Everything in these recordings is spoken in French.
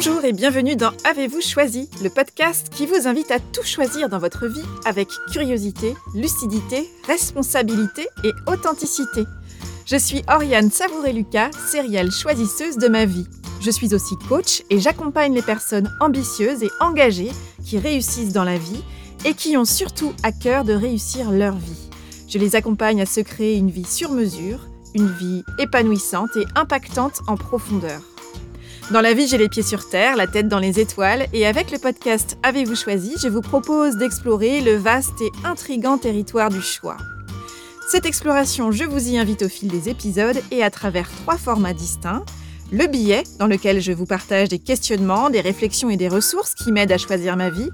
Bonjour et bienvenue dans Avez-vous choisi, le podcast qui vous invite à tout choisir dans votre vie avec curiosité, lucidité, responsabilité et authenticité. Je suis Oriane Savouré-Lucas, sérielle choisisseuse de ma vie. Je suis aussi coach et j'accompagne les personnes ambitieuses et engagées qui réussissent dans la vie et qui ont surtout à cœur de réussir leur vie. Je les accompagne à se créer une vie sur mesure, une vie épanouissante et impactante en profondeur. Dans la vie, j'ai les pieds sur terre, la tête dans les étoiles, et avec le podcast Avez-vous choisi, je vous propose d'explorer le vaste et intrigant territoire du choix. Cette exploration, je vous y invite au fil des épisodes et à travers trois formats distincts. Le billet, dans lequel je vous partage des questionnements, des réflexions et des ressources qui m'aident à choisir ma vie.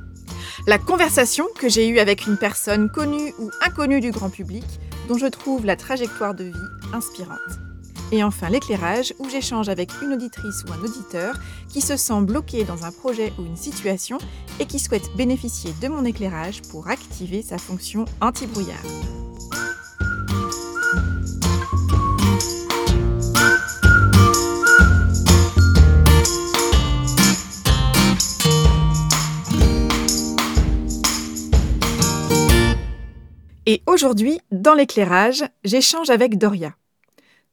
La conversation que j'ai eue avec une personne connue ou inconnue du grand public, dont je trouve la trajectoire de vie inspirante. Et enfin l'éclairage, où j'échange avec une auditrice ou un auditeur qui se sent bloqué dans un projet ou une situation et qui souhaite bénéficier de mon éclairage pour activer sa fonction anti-brouillard. Et aujourd'hui, dans l'éclairage, j'échange avec Doria.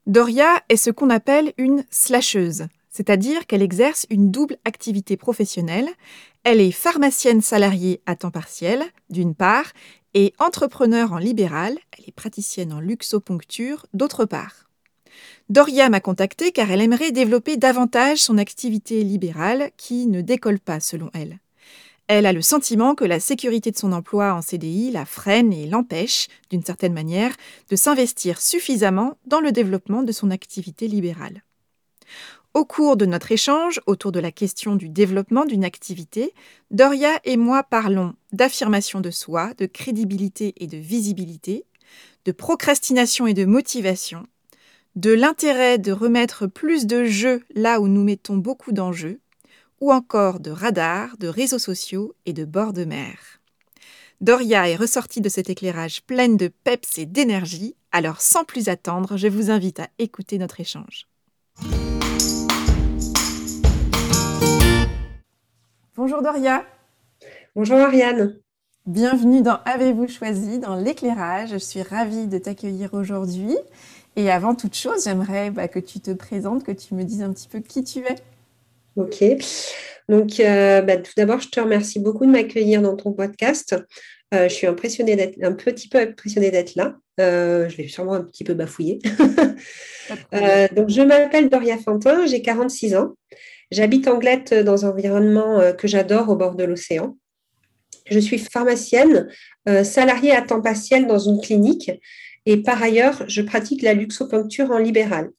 Doria est ce qu'on appelle une slasheuse, c'est-à-dire qu'elle exerce une double activité professionnelle. Elle est pharmacienne salariée à temps partiel, d'une part, et entrepreneur en libéral, elle est praticienne en luxoponcture, d'autre part. Doria m'a contactée car elle aimerait développer davantage son activité libérale qui ne décolle pas selon elle. Elle a le sentiment que la sécurité de son emploi en CDI la freine et l'empêche, d'une certaine manière, de s'investir suffisamment dans le développement de son activité libérale. Au cours de notre échange autour de la question du développement d'une activité, Doria et moi parlons d'affirmation de soi, de crédibilité et de visibilité, de procrastination et de motivation, de l'intérêt de remettre plus de jeux là où nous mettons beaucoup d'enjeux, ou encore de radars, de réseaux sociaux et de bords de mer. Doria est ressortie de cet éclairage pleine de peps et d'énergie, alors sans plus attendre, je vous invite à écouter notre échange. Bonjour Doria. Bonjour Ariane. Bienvenue dans Avez-vous choisi dans l'éclairage. Je suis ravie de t'accueillir aujourd'hui. Et avant toute chose, j'aimerais bah, que tu te présentes, que tu me dises un petit peu qui tu es. Ok. Donc, euh, bah, tout d'abord, je te remercie beaucoup de m'accueillir dans ton podcast. Euh, je suis impressionnée d'être un petit peu impressionnée d'être là. Euh, je vais sûrement un petit peu bafouiller. donc, je m'appelle Doria Fantin, j'ai 46 ans. J'habite en Glette dans un environnement que j'adore au bord de l'océan. Je suis pharmacienne, salariée à temps partiel dans une clinique et par ailleurs, je pratique la luxopuncture en libéral.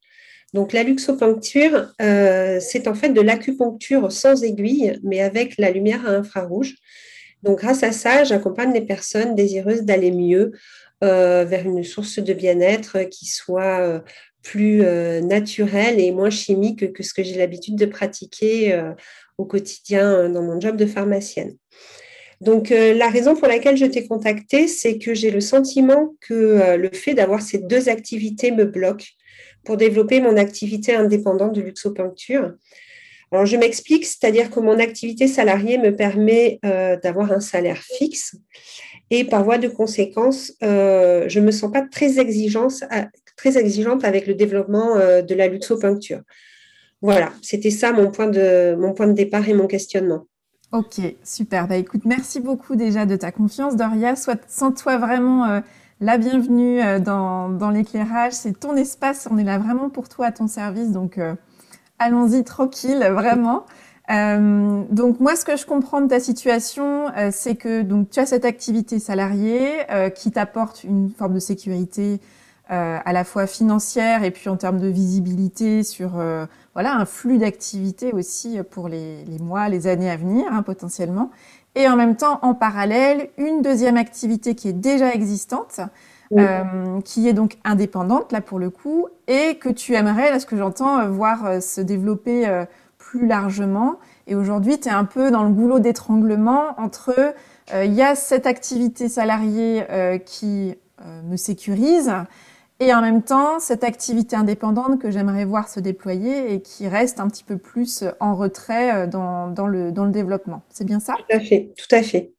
Donc la luxopuncture, euh, c'est en fait de l'acupuncture sans aiguille, mais avec la lumière infrarouge. Donc grâce à ça, j'accompagne les personnes désireuses d'aller mieux euh, vers une source de bien-être qui soit euh, plus naturelle et moins chimique que ce que j'ai l'habitude de pratiquer au quotidien dans mon job de pharmacienne. Donc, la raison pour laquelle je t'ai contactée, c'est que j'ai le sentiment que le fait d'avoir ces deux activités me bloque pour développer mon activité indépendante de luxopuncture. Alors, je m'explique, c'est-à-dire que mon activité salariée me permet euh, d'avoir un salaire fixe et par voie de conséquence, euh, je ne me sens pas très, exigeante avec le développement euh, de la luxopuncture. Voilà, c'était ça mon point, de, mon point de départ et mon questionnement. Ok, super. Bah, écoute, merci beaucoup déjà de ta confiance, Doria. Sens-toi vraiment la bienvenue euh, dans, l'éclairage. C'est ton espace. On est là vraiment pour toi, à ton service. Donc, euh, allons-y tranquille, vraiment. Euh, donc moi, ce que je comprends de ta situation, c'est que donc tu as cette activité salariée qui t'apporte une forme de sécurité à la fois financière et puis en termes de visibilité sur voilà un flux d'activité aussi pour les, mois, les années à venir hein, potentiellement et en même temps, en parallèle, une deuxième activité qui est déjà existante, euh, qui est donc indépendante, là pour le coup, et que tu aimerais, là ce que j'entends, euh, voir euh, se développer plus largement. Et aujourd'hui, tu es un peu dans le goulot d'étranglement entre, il y a cette activité salariée qui me sécurise, et en même temps cette activité indépendante que j'aimerais voir se déployer et qui reste un petit peu plus en retrait dans, dans, le, dans le développement. C'est bien ça? Tout à fait, tout à fait.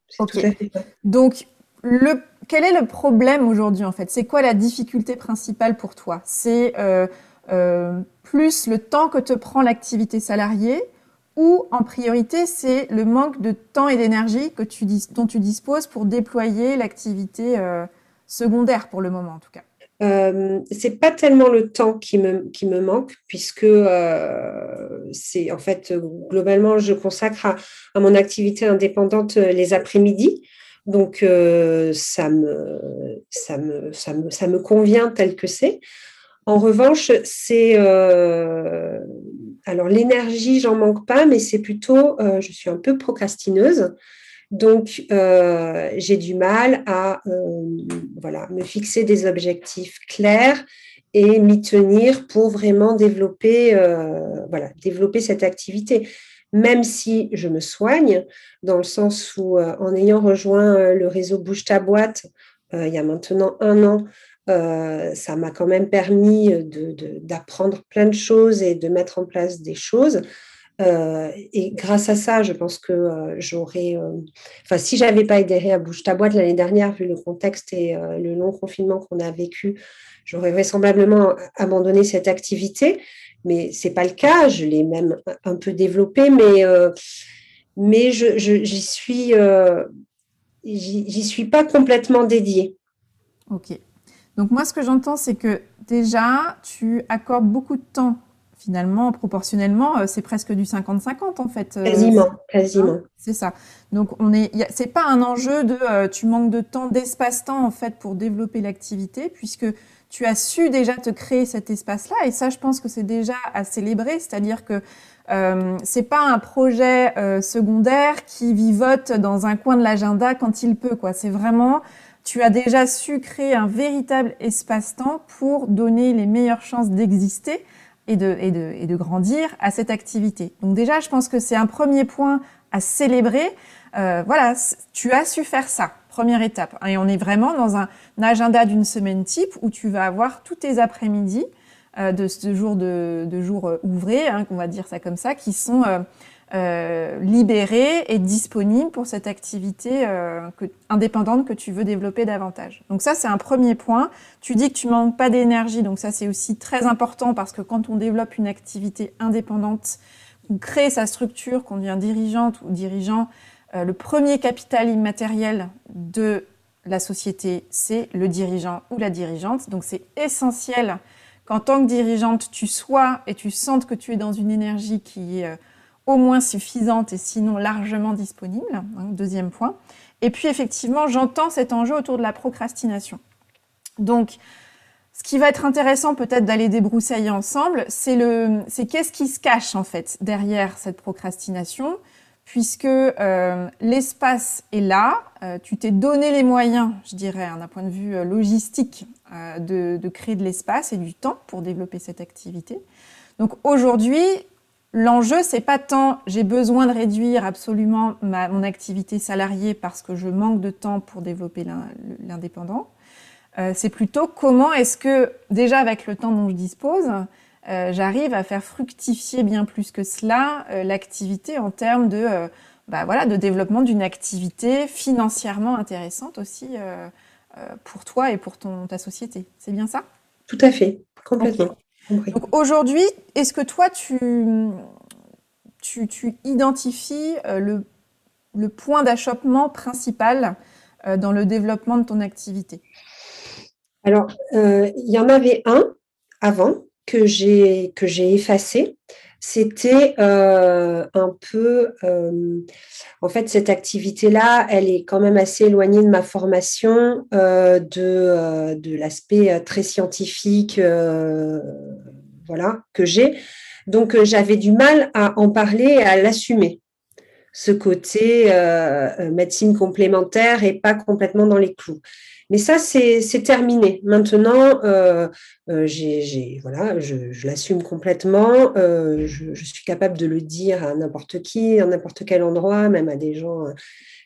Donc, le, quel est le problème aujourd'hui en fait? C'est quoi la difficulté principale pour toi? C'est euh, euh, plus le temps que te prend l'activité salariée ou en priorité c'est le manque de temps et d'énergie que tu dont tu disposes pour déployer l'activité euh, secondaire pour le moment en tout cas? Euh, c'est pas tellement le temps qui me, qui me manque, puisque c'est en fait globalement, je consacre à, mon activité indépendante les après-midi. Donc, euh, ça, me, ça, me, ça, me, ça me convient tel que c'est. En revanche, c'est. Euh, alors, l'énergie, j'en manque pas, mais c'est plutôt. Euh, je suis un peu procrastineuse. Donc, j'ai du mal à voilà, me fixer des objectifs clairs et m'y tenir pour vraiment développer, voilà, développer cette activité même si je me soigne, dans le sens où euh, en ayant rejoint euh, le réseau Bouge ta boîte euh, il y a maintenant un an, ça m'a quand même permis d'apprendre plein de choses et de mettre en place des choses. Et grâce à ça, je pense que j'aurais. enfin, si j'avais pas adhéré à Bouge ta boîte l'année dernière, vu le contexte et le long confinement qu'on a vécu, j'aurais vraisemblablement abandonné cette activité mais c'est pas le cas. Je l'ai même un peu développé, mais euh, mais je, j'y suis euh, j'y suis pas complètement dédiée. Ok. Donc moi, ce que j'entends, c'est que déjà, tu accordes beaucoup de temps. Finalement, proportionnellement, euh, c'est presque du 50-50 en fait. Quasiment, quasiment. Hein, c'est ça. Donc on est, c'est pas un enjeu de tu manques de temps, d'espace-temps en fait pour développer l'activité, puisque tu as su déjà te créer cet espace-là. Et ça, je pense que c'est déjà à célébrer. C'est-à-dire que euh, c'est pas un projet euh, secondaire qui vivote dans un coin de l'agenda quand il peut. Quoi. C'est vraiment, tu as déjà su créer un véritable espace-temps pour donner les meilleures chances d'exister et de, et, de, et de grandir à cette activité. Donc déjà, je pense que c'est un premier point à célébrer. Euh, voilà, tu as su faire ça. Première étape. Et on est vraiment dans un, agenda d'une semaine type où tu vas avoir tous tes après-midi euh, de ce jour de, jour euh, ouvrés, hein, qu'on va dire ça comme ça, qui sont libérés et disponibles pour cette activité indépendante que tu veux développer davantage. Donc ça, c'est un premier point. Tu dis que tu manques pas d'énergie, donc ça, c'est aussi très important parce que quand on développe une activité indépendante, on crée sa structure, qu'on devient dirigeante ou dirigeant, euh, le premier capital immatériel de la société, c'est le dirigeant ou la dirigeante. Donc c'est essentiel qu'en tant que dirigeante, tu sois et tu sentes que tu es dans une énergie qui est euh, au moins suffisante et sinon largement disponible. Hein, deuxième point. Et puis effectivement, j'entends cet enjeu autour de la procrastination. Donc, ce qui va être intéressant peut-être d'aller débroussailler ensemble, c'est le, c'est qu'est-ce qui se cache en fait derrière cette procrastination puisque euh, l'espace est là, euh, tu t'es donné les moyens, je dirais, hein, d'un point de vue euh, logistique, de, créer de l'espace et du temps pour développer cette activité. Donc aujourd'hui, l'enjeu, c'est pas tant j'ai besoin de réduire absolument mon activité salariée parce que je manque de temps pour développer l'indépendant. c'est plutôt comment est-ce que, déjà avec le temps dont je dispose, euh, j'arrive à faire fructifier bien plus que cela euh, l'activité en termes de, euh, bah, voilà, de développement d'une activité financièrement intéressante aussi pour toi et pour ton, ta société. C'est bien ça? Tout à fait, complètement. Donc aujourd'hui, est-ce que toi, tu, tu, tu identifies le, le point d'achoppement principal dans le développement de ton activité? Alors, il y en avait un avant, que j'ai que j'ai effacé, c'était euh, un peu, euh, en fait, cette activité-là, elle est quand même assez éloignée de ma formation, euh, de, l'aspect très scientifique, voilà, que j'ai. Donc, j'avais du mal à en parler et à l'assumer. Ce côté médecine complémentaire et pas complètement dans les clous. Mais ça, c'est terminé. Maintenant, euh, euh, voilà, je, l'assume complètement. Euh, je, suis capable de le dire à n'importe qui, à n'importe quel endroit, même à des gens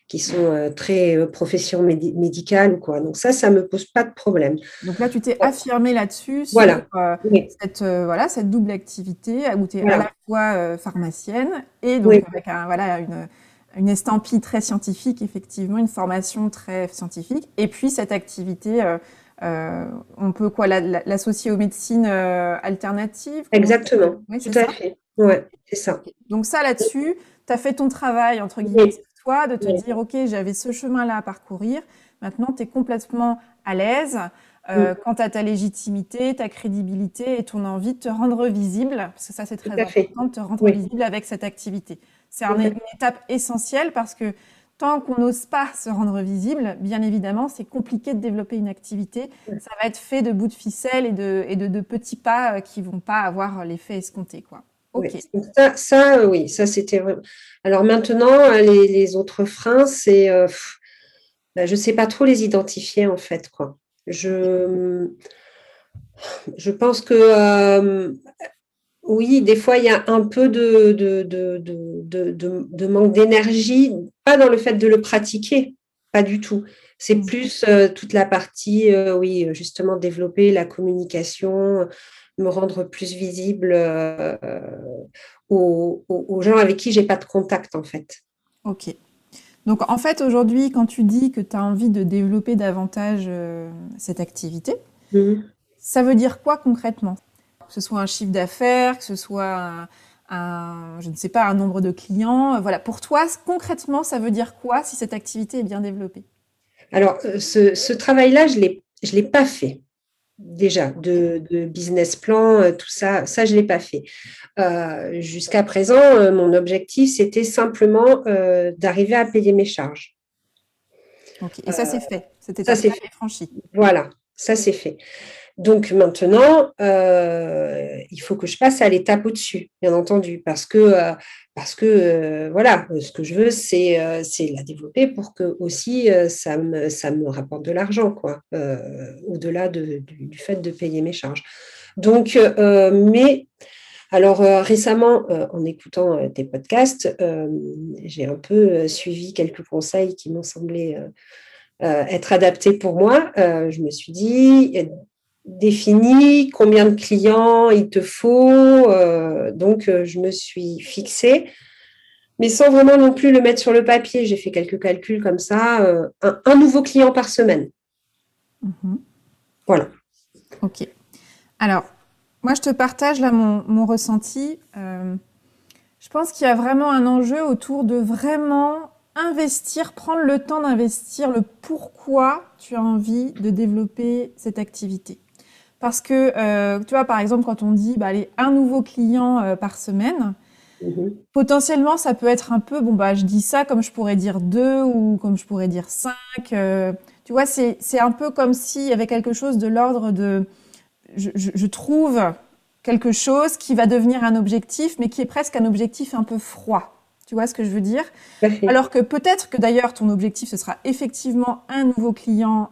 qui sont très profession médicale ou quoi. Donc ça, ça me pose pas de problème. Donc là, tu t'es affirmée là-dessus sur voilà. cette, voilà, cette double activité où tu es à la fois pharmacienne et donc avec un, voilà, une une estampille très scientifique, effectivement, une formation très scientifique, et puis cette activité, euh, euh, on peut quoi l'associer aux médecines euh, alternatives? Exactement, tout à fait. Ouais, c'est ça. Donc ça, là-dessus, tu as fait ton travail, entre guillemets, toi, de te dire, OK, j'avais ce chemin-là à parcourir, maintenant, tu es complètement à l'aise. quant à ta légitimité, ta crédibilité et ton envie de te rendre visible, parce que ça c'est très important, de te rendre visible avec cette activité. C'est une étape essentielle parce que tant qu'on n'ose pas se rendre visible, bien évidemment, c'est compliqué de développer une activité. Ça va être fait de bouts de ficelle et de, et de, petits pas euh, qui vont pas avoir l'effet escompté. Quoi. Ça, ça, oui, ça c'était Alors maintenant, hein, les, autres freins, c'est. Euh, bah, je ne sais pas trop les identifier en fait. Quoi. Je, je pense que euh, oui, des fois, il y a un peu de, de, manque d'énergie, pas dans le fait de le pratiquer, pas du tout. C'est mmh. plus euh, toute la partie, euh, oui, justement, développer la communication, me rendre plus visible euh, aux, gens avec qui j'ai pas de contact, en fait. Ok. Donc, en fait, aujourd'hui, quand tu dis que tu as envie de développer davantage cette activité, mmh. ça veut dire quoi concrètement? Que ce soit un chiffre d'affaires, que ce soit un, je ne sais pas, un nombre de clients. Voilà, pour toi, concrètement, ça veut dire quoi si cette activité est bien développée? Alors, euh, ce, travail-là, je ne l'ai pas fait déjà, de, business plan, euh, tout ça, ça, je ne l'ai pas fait. Euh, jusqu'à présent, mon objectif, c'était simplement d'arriver à payer mes charges. Et ça, c'est fait. C'était ça, c'est franchi. Voilà, ça, c'est fait. Donc maintenant, euh, il faut que je passe à l'étape au-dessus, bien entendu, parce que, euh, parce que euh, voilà, ce que je veux, c'est la développer pour que aussi ça, me, ça me rapporte de l'argent, quoi, au-delà du, fait de payer mes charges. Donc, mais alors récemment, en écoutant tes podcasts, j'ai un peu suivi quelques conseils qui m'ont semblé être adaptés pour moi. je me suis dit, défini combien de clients il te faut. Euh, donc, euh, je me suis fixée, mais sans vraiment non plus le mettre sur le papier. J'ai fait quelques calculs comme ça, euh, un, nouveau client par semaine. Mhm. Voilà. Ok. Alors, moi, je te partage là mon, mon ressenti. je pense qu'il y a vraiment un enjeu autour de vraiment investir, prendre le temps d'investir le pourquoi tu as envie de développer cette activité. Parce que, euh, tu vois, par exemple, quand on dit, bah, allez, un nouveau client euh, par semaine, mhm. potentiellement, ça peut être un peu, bon, bah, je dis ça comme je pourrais dire deux ou comme je pourrais dire cinq. Euh, tu vois, c'est un peu comme s'il y avait quelque chose de l'ordre de, je, je, trouve quelque chose qui va devenir un objectif, mais qui est presque un objectif un peu froid. Tu vois ce que je veux dire? Alors que peut-être que d'ailleurs ton objectif ce sera effectivement un nouveau client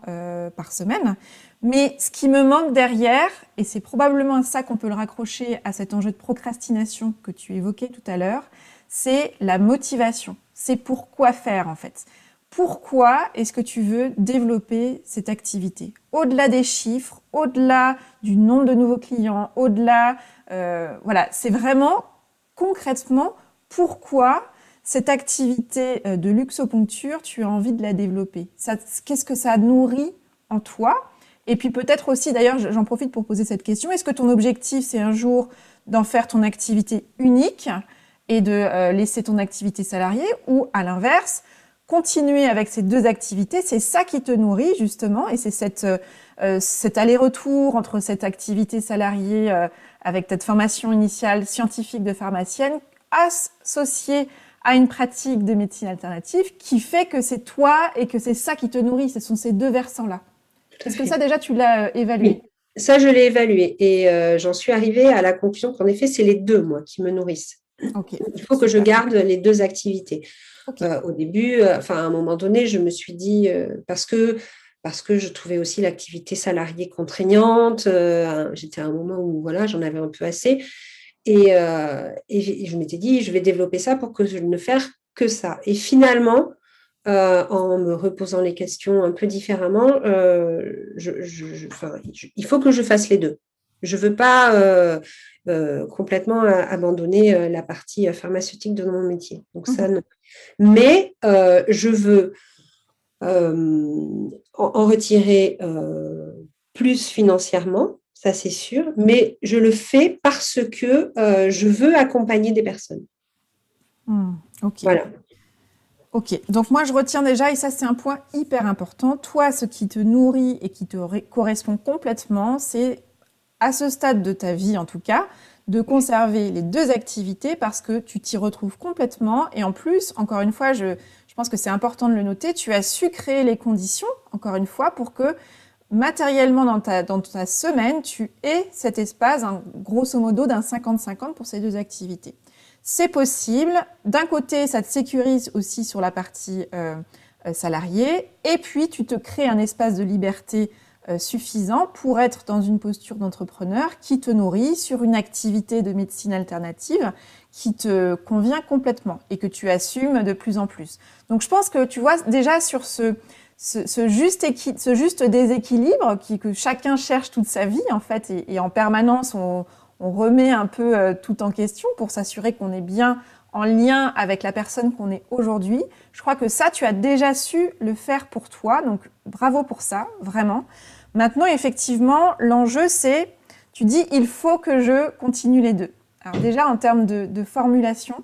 par semaine, mais ce qui me manque derrière, et c'est probablement ça qu'on peut le raccrocher à cet enjeu de procrastination que tu évoquais tout à l'heure, c'est la motivation. C'est pourquoi faire en fait. Pourquoi est-ce que tu veux développer cette activité? Au-delà des chiffres, au-delà du nombre de nouveaux clients, au-delà, euh, voilà, c'est vraiment concrètement pourquoi cette activité euh, de luxoponcture, tu as envie de la développer? Qu'est-ce que ça nourrit en toi? Et puis peut-être aussi, d'ailleurs, j'en profite pour poser cette question, est-ce que ton objectif, c'est un jour d'en faire ton activité unique et de euh, laisser ton activité salariée ou à l'inverse, continuer avec ces deux activités, c'est ça qui te nourrit justement et c'est cette, euh, cet aller-retour entre cette activité salariée euh, avec cette formation initiale scientifique de pharmacienne associée à une pratique de médecine alternative qui fait que c'est toi et que c'est ça qui te nourrit, ce sont ces deux versants-là. Est-ce que ça, déjà, tu l'as euh, évalué? Ça, je l'ai évalué et euh, j'en suis arrivée à la conclusion qu'en effet, c'est les deux, moi, qui me nourrissent. Il faut que je garde les deux activités. Euh, au début, enfin, à un moment donné, je me suis dit, parce que parce que je trouvais aussi l'activité salariée contraignante. J'étais à un moment où voilà, j'en avais un peu assez. Et, je m'étais dit, je vais développer ça pour que je ne fasse que ça. Et finalement, en me reposant les questions un peu différemment, il faut que je fasse les deux. Je ne veux pas complètement abandonner la partie pharmaceutique de mon métier. Donc ça, mmh. Mais je veux en, retirer plus financièrement, ça c'est sûr, mais je le fais parce que je veux accompagner des personnes. Mmh, ok. Voilà. Ok, donc moi je retiens déjà, et ça c'est un point hyper important, toi ce qui te nourrit et qui te correspond complètement, c'est à ce stade de ta vie en tout cas, de conserver les deux activités parce que tu t'y retrouves complètement. Et en plus, encore une fois, je, pense que c'est important de le noter, tu as su créer les conditions, encore une fois, pour que matériellement dans ta semaine, tu aies cet espace, grosso modo, d'un 50-50 pour ces deux activités. C'est possible. D'un côté, ça te sécurise aussi sur la partie euh, euh, salariée. Et puis, tu te crées un espace de liberté euh, suffisant pour être dans une posture d'entrepreneur qui te nourrit sur une activité de médecine alternative qui te convient complètement et que tu assumes de plus en plus. Donc, je pense que tu vois déjà sur ce, ce, juste, déséquilibre qui, que chacun cherche toute sa vie, en fait, et, et en permanence, on, on remet un peu euh, tout en question pour s'assurer qu'on est bien en lien avec la personne qu'on est aujourd'hui. Je crois que ça, tu as déjà su le faire pour toi, donc bravo pour ça, vraiment. Maintenant, effectivement, l'enjeu, c'est, tu dis, il faut que je continue les deux. Alors déjà, en termes de, formulation,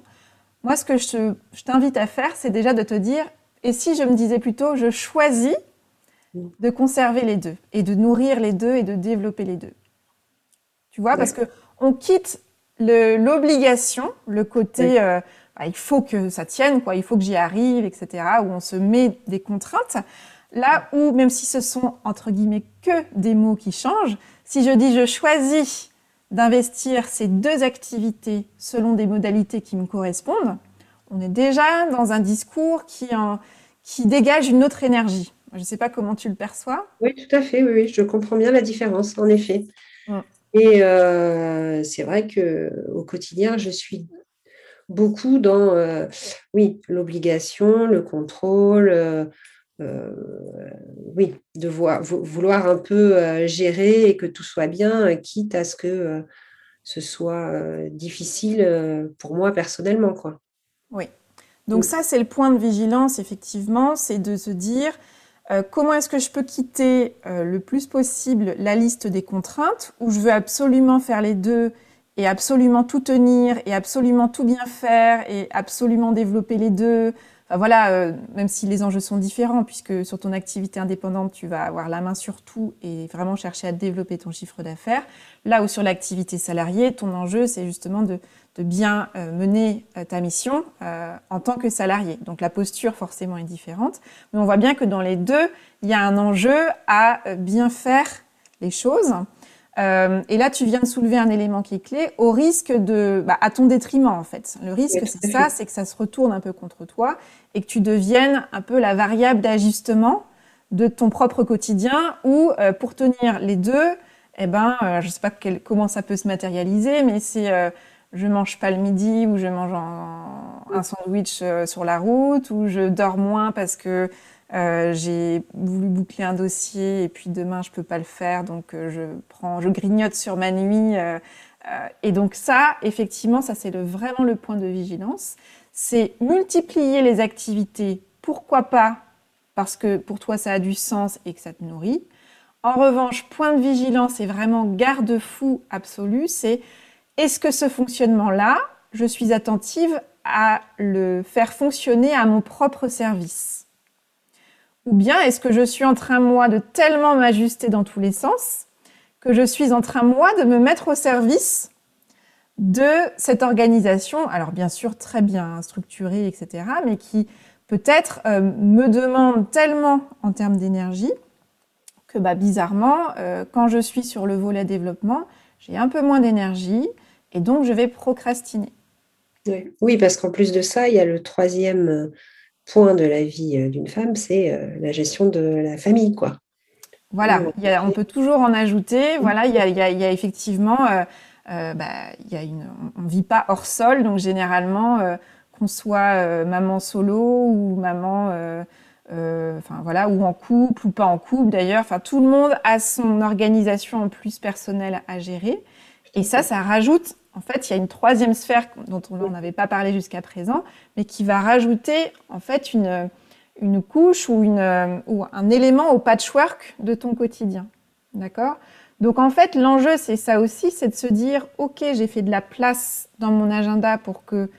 moi, ce que je, je t'invite à faire, c'est déjà de te dire, et si je me disais plutôt, je choisis de conserver les deux, et de nourrir les deux, et de développer les deux. Tu vois, parce que on quitte l'obligation, le, côté euh, bah, il faut que ça tienne, quoi, il faut que j'y arrive, etc., où on se met des contraintes. Là où, même si ce sont entre guillemets que des mots qui changent, si je dis je choisis d'investir ces deux activités selon des modalités qui me correspondent, on est déjà dans un discours qui, qui dégage une autre énergie. Je ne sais pas comment tu le perçois. Oui, tout à fait, oui, je comprends bien la différence, en effet. Et euh, c'est vrai qu'au quotidien, je suis beaucoup dans euh, oui, l'obligation, le contrôle, euh, oui, de vouloir un peu gérer et que tout soit bien, quitte à ce que ce soit difficile pour moi personnellement. Quoi. Oui. Donc ça, c'est le point de vigilance, effectivement, c'est de se dire, euh, comment est-ce que je peux quitter euh, le plus possible la liste des contraintes où je veux absolument faire les deux et absolument tout tenir et absolument tout bien faire et absolument développer les deux? Voilà, euh, même si les enjeux sont différents, puisque sur ton activité indépendante, tu vas avoir la main sur tout et vraiment chercher à développer ton chiffre d'affaires. Là où sur l'activité salariée, ton enjeu, c'est justement de, de bien euh, mener euh, ta mission euh, en tant que salarié. Donc la posture forcément est différente, mais on voit bien que dans les deux, il y a un enjeu à bien faire les choses. et là, tu viens de soulever un élément qui est clé, au risque de, bah, à ton détriment en fait. Le risque, c'est ça, c'est que ça se retourne un peu contre toi et que tu deviennes un peu la variable d'ajustement de ton propre quotidien, ou pour tenir les deux, eh ben, je ne sais pas comment ça peut se matérialiser, mais c'est je mange pas le midi ou je mange un, sandwich euh, sur la route ou je dors moins parce que euh, j'ai voulu boucler un dossier et puis demain je peux pas le faire. Donc euh, je prends je grignote sur ma nuit et donc ça effectivement ça c'est vraiment le point de vigilance. C'est multiplier les activités pourquoi pas parce que pour toi ça a du sens et que ça te nourrit. En revanche point de vigilance et vraiment garde-fou absolu c'est est-ce que ce fonctionnement-là, je suis attentive à le faire fonctionner à mon propre service Ou bien est-ce que je suis en train, moi, de tellement m'ajuster dans tous les sens que je suis en train, moi, de me mettre au service de cette organisation, alors bien sûr très bien structurée, etc., mais qui peut-être euh, me demande tellement en termes d'énergie que bah, bizarrement, euh, quand je suis sur le volet développement, j'ai un peu moins d'énergie, et donc, je vais procrastiner. Oui, parce qu'en plus de ça, il y a le troisième euh, point de la vie euh, d'une femme, c'est euh, la gestion de la famille, quoi. Voilà, on peut toujours en ajouter. Voilà, il y a, effectivement, bah, y a une, on ne vit pas hors sol, donc généralement, qu'on soit maman solo ou maman enfin voilà, ou en couple ou pas en couple d'ailleurs. Enfin, tout le monde a son organisation en plus personnelle à gérer. Et ça, ça rajoute. En fait, il y a une troisième sphère dont on n'avait pas parlé jusqu'à présent, mais qui va rajouter en fait une, une couche ou, une, ou un élément au patchwork de ton quotidien. D'accord? Donc en fait, l'enjeu, c'est ça aussi, c'est de se dire, OK, j'ai fait de la place dans mon agenda pour que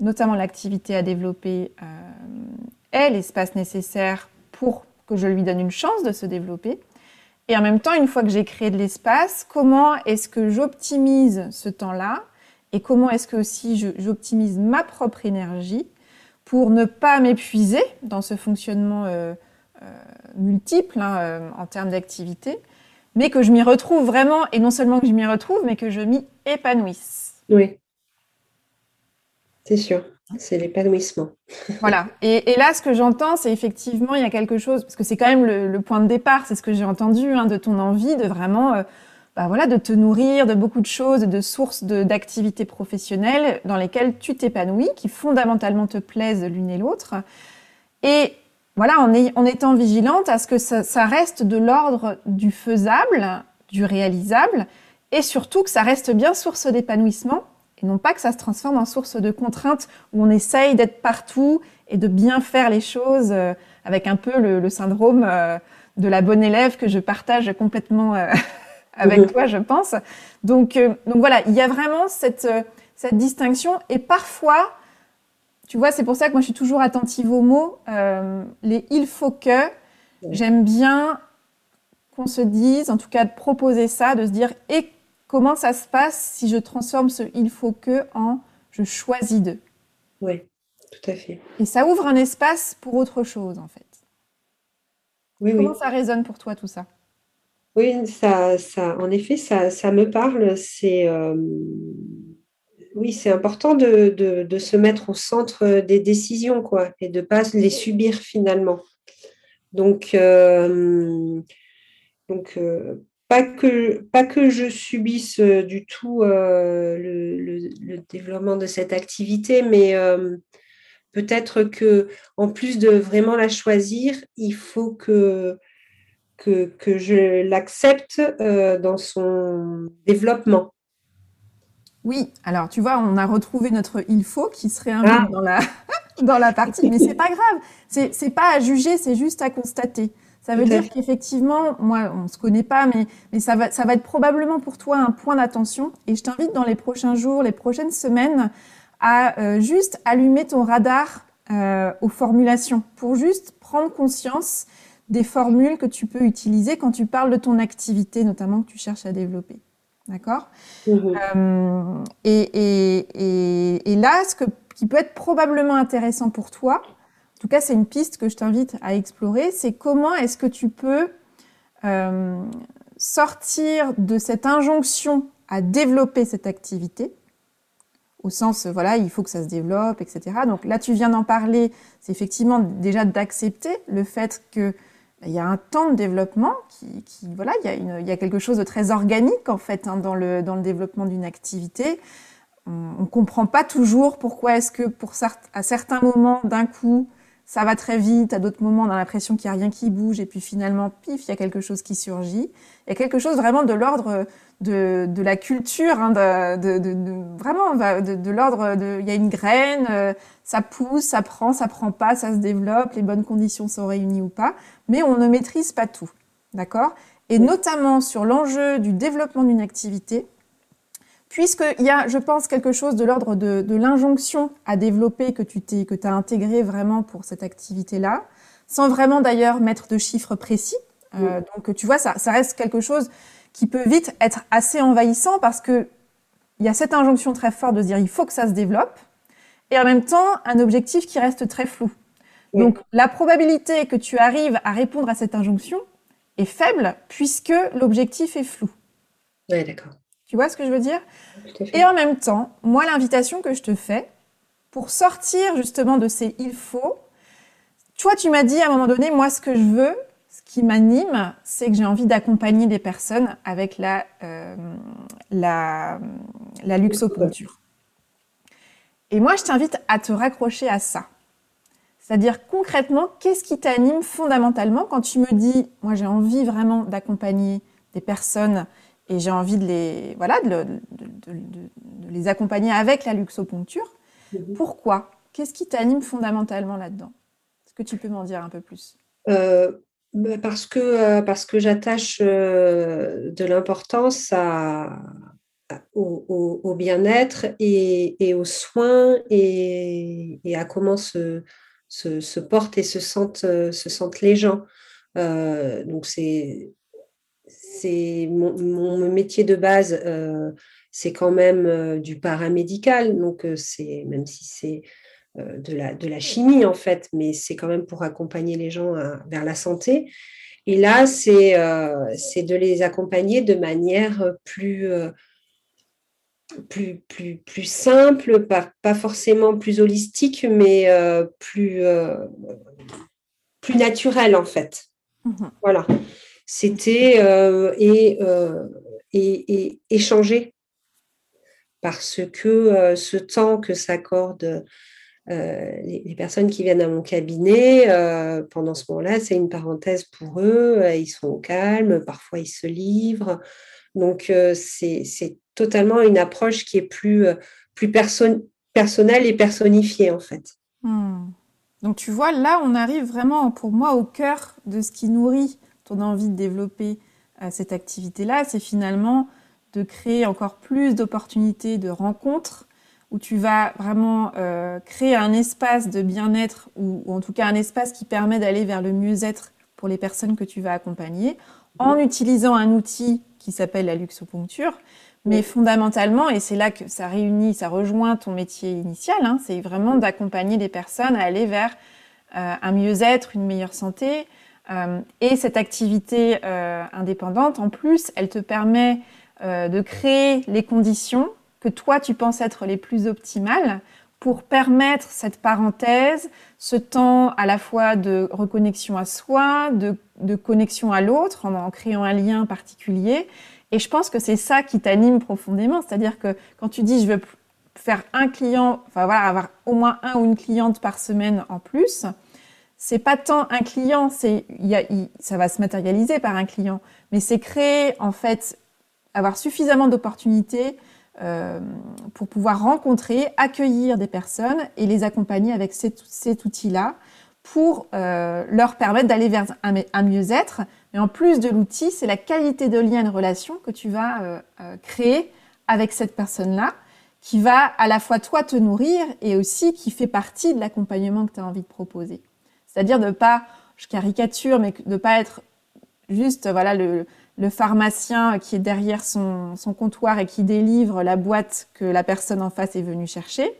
notamment l'activité à développer euh, l'espace nécessaire pour que je lui donne une chance de se développer. Et en même temps, une fois que j'ai créé de l'espace, comment est-ce que j'optimise ce temps-là et comment est-ce que aussi j'optimise ma propre énergie pour ne pas m'épuiser dans ce fonctionnement euh, euh, multiple hein, euh, en termes d'activité, mais que je m'y retrouve vraiment, et non seulement que je m'y retrouve, mais que je m'y épanouisse. Oui, c'est sûr. C'est l'épanouissement. voilà. Et, là, ce que j'entends, c'est effectivement, il y a quelque chose, parce que c'est quand même le, point de départ, c'est ce que j'ai entendu, hein, de ton envie de vraiment, euh, bah voilà, de te nourrir de beaucoup de choses, de sources d'activités professionnelles dans lesquelles tu t'épanouis, qui fondamentalement te plaisent l'une et l'autre. Et voilà, en, étant vigilante à ce que ça reste de l'ordre du faisable, du réalisable, et surtout que ça reste bien source d'épanouissement et non pas que ça se transforme en source de contraintes où on essaye d'être partout et de bien faire les choses euh, avec un peu le, syndrome euh, de la bonne élève que je partage complètement euh, avec mhm. toi, je pense. Donc, donc voilà, il y a vraiment cette, cette distinction et parfois, tu vois, c'est pour ça que moi je suis toujours attentive aux mots. les il faut que, j'aime bien qu'on se dise, en tout cas de proposer ça, de se dire et Comment ça se passe si je transforme ce il faut que en je choisis de? Oui, tout à fait. Et ça ouvre un espace pour autre chose, en fait. Oui, Comment ça résonne pour toi tout ça? Oui, ça, ça, en effet, ça, ça me parle. C'est euh, oui, c'est important de, de, se mettre au centre des décisions, quoi, et de pas les subir finalement. Donc, euh, donc euh, pas que, pas que je subisse euh, du tout euh, le, développement de cette activité, mais euh, peut-être que en plus de vraiment la choisir, il faut que, que, que je l'accepte dans son développement. Oui, alors tu vois, on a retrouvé notre il faut qui serait un ah. dans, la, dans la partie, mais c'est pas grave, c'est pas à juger, c'est juste à constater. Ça veut dire qu'effectivement, moi, on ne se connaît pas, mais, mais ça, va, ça va être probablement pour toi un point d'attention. Et je t'invite dans les prochains jours, les prochaines semaines, à euh, juste allumer ton radar euh, aux formulations pour juste prendre conscience des formules que tu peux utiliser quand tu parles de ton activité, notamment que tu cherches à développer. D'accord? Mmh euh, et, et, et, et, là, ce que, qui peut être probablement intéressant pour toi, en tout cas, c'est une piste que je t'invite à explorer. C'est comment est-ce que tu peux euh, sortir de cette injonction à développer cette activité, au sens, voilà, il faut que ça se développe, etc. Donc là, tu viens d'en parler, c'est effectivement déjà d'accepter le fait que bah, il y a un temps de développement qui, voilà, il y, a quelque chose de très organique en fait hein, dans, le, dans le développement d'une activité. On ne comprend pas toujours pourquoi est-ce que pour à certains moments d'un coup ça va très vite, à d'autres moments on a l'impression qu'il n'y a rien qui bouge, et puis finalement, pif, il y a quelque chose qui surgit. Il y a quelque chose vraiment de l'ordre de, de, la culture, hein, de, de, de, vraiment de, l'ordre de, il y a une graine, euh, ça pousse, ça prend, ça prend pas, ça se développe, les bonnes conditions sont réunies ou pas, mais on ne maîtrise pas tout, d'accord? Et notamment sur l'enjeu du développement d'une activité, Puisqu'il y a, je pense, quelque chose de l'ordre de, l'injonction à développer que tu t'es, que as intégré vraiment pour cette activité-là, sans vraiment d'ailleurs mettre de chiffres précis. Euh, donc, tu vois, ça, reste quelque chose qui peut vite être assez envahissant parce que il y a cette injonction très forte de dire il faut que ça se développe, et en même temps un objectif qui reste très flou. Donc, la probabilité que tu arrives à répondre à cette injonction est faible puisque l'objectif est flou. Oui, d'accord. Tu vois ce que je veux dire? Et en même temps, moi, l'invitation que je te fais, pour sortir justement de ces il faut, toi, tu m'as dit à un moment donné, moi, ce que je veux, ce qui m'anime, c'est que j'ai envie d'accompagner des personnes avec la, euh, la, la luxoponcture. Et moi, je t'invite à te raccrocher à ça. C'est-à-dire concrètement, qu'est-ce qui t'anime fondamentalement? Quand tu me dis, moi j'ai envie vraiment d'accompagner des personnes et j'ai envie de les, voilà, de, les accompagner avec la luxoponcture. Pourquoi? Qu'est-ce qui t'anime fondamentalement là-dedans? Est-ce que tu peux m'en dire un peu plus? Euh, bah, Parce que, euh, parce que j'attache euh, de l'importance à, au, bien-être et, aux soins et, à comment se, se, portent et se sentent, se sentent les gens. donc c'est c'est mon, métier de base, euh, c'est quand même euh, du paramédical, donc euh, c'est même si c'est de la, de la chimie en fait, mais c'est quand même pour accompagner les gens vers la santé. Et là, c'est de les accompagner de manière plus, plus, plus, plus simple, pas, pas forcément plus holistique, mais plus, plus naturelle en fait. Mmh voilà c'était euh, euh, et, et, échanger. Parce que euh, ce temps que s'accordent les, personnes qui viennent à mon cabinet, pendant ce moment-là, c'est une parenthèse pour eux. Ils sont au calme, parfois ils se livrent. Donc, c'est totalement une approche qui est plus, plus personnelle et personnifiée, en fait. Hmm. Donc, tu vois, là, on arrive vraiment, pour moi, au cœur de ce qui nourrit ton envie de développer euh, cette activité-là, c'est finalement de créer encore plus d'opportunités de rencontres où tu vas vraiment euh, créer un espace de bien-être ou, en tout cas un espace qui permet d'aller vers le mieux-être pour les personnes que tu vas accompagner en utilisant un outil qui s'appelle la luxoponcture. Mais fondamentalement, et c'est là que ça réunit, ça rejoint ton métier initial, hein, c'est vraiment d'accompagner les personnes à aller vers euh, un mieux-être, une meilleure santé, et cette activité euh, indépendante, en plus, elle te permet euh, de créer les conditions que toi, tu penses être les plus optimales pour permettre cette parenthèse, ce temps à la fois de reconnexion à soi, de, de connexion à l'autre, en, en, créant un lien particulier. Et je pense que c'est ça qui t'anime profondément. C'est-à-dire que quand tu dis je veux faire un client, enfin voilà, avoir au moins un ou une cliente par semaine en plus, c'est pas tant un client, ça va se matérialiser par un client, mais c'est créer en fait avoir suffisamment d'opportunités euh, pour pouvoir rencontrer, accueillir des personnes et les accompagner avec cet, outil-là pour euh, leur permettre d'aller vers un, mieux-être. Mais en plus de l'outil, c'est la qualité de lien et de relation que tu vas euh, créer avec cette personne-là qui va à la fois toi te nourrir et aussi qui fait partie de l'accompagnement que tu as envie de proposer. C'est-à-dire de pas, je caricature, mais de pas être juste voilà le, pharmacien qui est derrière son, comptoir et qui délivre la boîte que la personne en face est venue chercher,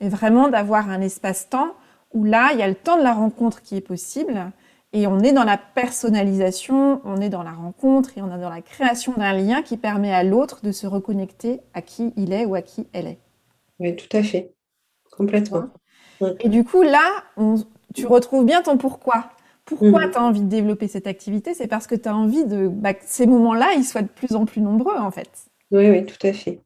mais vraiment d'avoir un espace-temps où là, il y a le temps de la rencontre qui est possible et on est dans la personnalisation, on est dans la rencontre et on est dans la création d'un lien qui permet à l'autre de se reconnecter à qui il est ou à qui elle est. Oui, tout à fait. Complètement. Et du coup, là, on, tu retrouves bien ton pourquoi. Pourquoi mhm. tu as envie de développer cette activité C'est parce que tu as envie de, bah, que ces moments-là, ils soient de plus en plus nombreux, en fait. Oui, oui, tout à fait.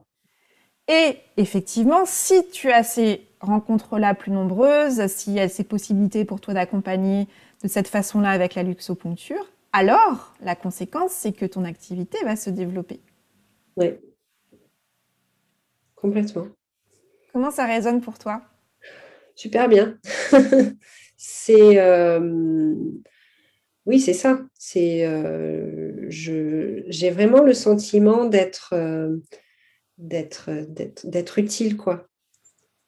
Et effectivement, si tu as ces rencontres-là plus nombreuses, s'il y a ces possibilités pour toi d'accompagner de cette façon-là avec la luxoponcture, alors la conséquence, c'est que ton activité va se développer. Oui, complètement. Comment ça résonne pour toi? Super bien. c'est euh, oui, c'est ça. C'est euh, j'ai vraiment le sentiment d'être euh, d'être d'être utile quoi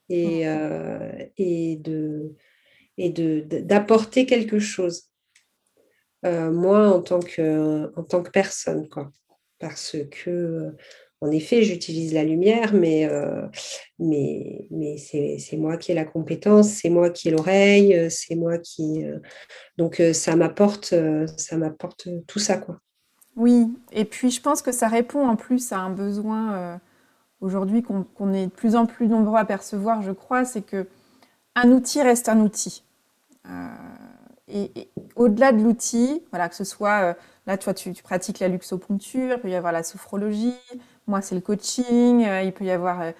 et, et de et de d'apporter quelque chose. moi en tant que en tant que personne quoi parce que en effet, j'utilise la lumière, mais, euh, mais, c'est moi qui ai la compétence, c'est moi qui ai l'oreille, euh, c'est moi qui. Euh, donc, ça m'apporte ça m'apporte tout ça, quoi. Oui, et puis je pense que ça répond en plus à un besoin aujourd'hui qu'on est de plus en plus nombreux à percevoir, je crois, c'est que un outil reste un outil. et, au-delà de l'outil, voilà, que ce soit, là, toi, tu, pratiques la luxoponcture, il peut y avoir la sophrologie, moi, c'est le coaching, euh, il peut y avoir, euh,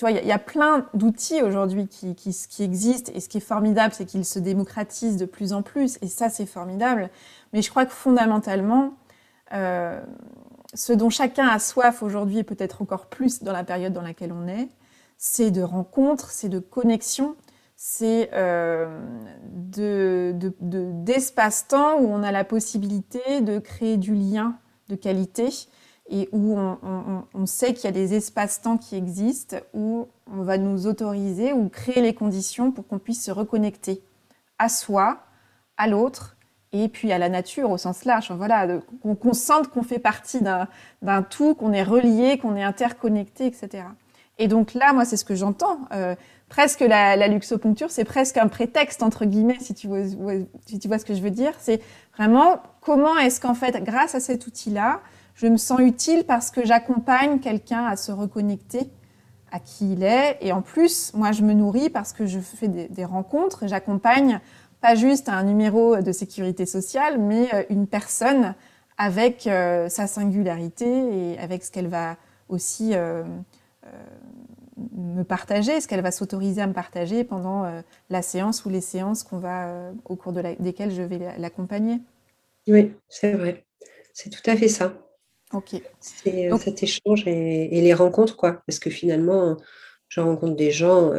vois, il y, a plein d'outils aujourd'hui qui, qui, qui, existent, et ce qui est formidable, c'est qu'ils se démocratisent de plus en plus, et ça, c'est formidable. Mais je crois que fondamentalement, ce dont chacun a soif aujourd'hui, et peut-être encore plus dans la période dans laquelle on est, c'est de rencontres, c'est de connexions, c'est euh, d'espace-temps de, où on a la possibilité de créer du lien de qualité et où on, sait qu'il y a des espaces-temps qui existent, où on va nous autoriser ou créer les conditions pour qu'on puisse se reconnecter à soi, à l'autre, et puis à la nature au sens large. Voilà, qu'on sente qu'on fait partie d'un tout, qu'on est relié, qu'on est interconnecté, etc. Et donc là, moi, c'est ce que j'entends. Euh, presque la, la luxoponcture, c'est presque un prétexte, entre guillemets, si tu vois, si tu vois ce que je veux dire. C'est vraiment comment est-ce qu'en fait, grâce à cet outil-là, je me sens utile parce que j'accompagne quelqu'un à se reconnecter à qui il est. Et en plus, moi, je me nourris parce que je fais des, rencontres, j'accompagne pas juste un numéro de sécurité sociale, mais euh, une personne avec euh, sa singularité et avec ce qu'elle va aussi euh, me partager, ce qu'elle va s'autoriser à me partager pendant euh, la séance ou les séances qu'on va, euh, au cours de desquelles je vais l'accompagner? Oui, c'est vrai. C'est tout à fait ça. Ok. C'est euh, cet échange et, les rencontres, quoi. Parce que finalement, je rencontre des gens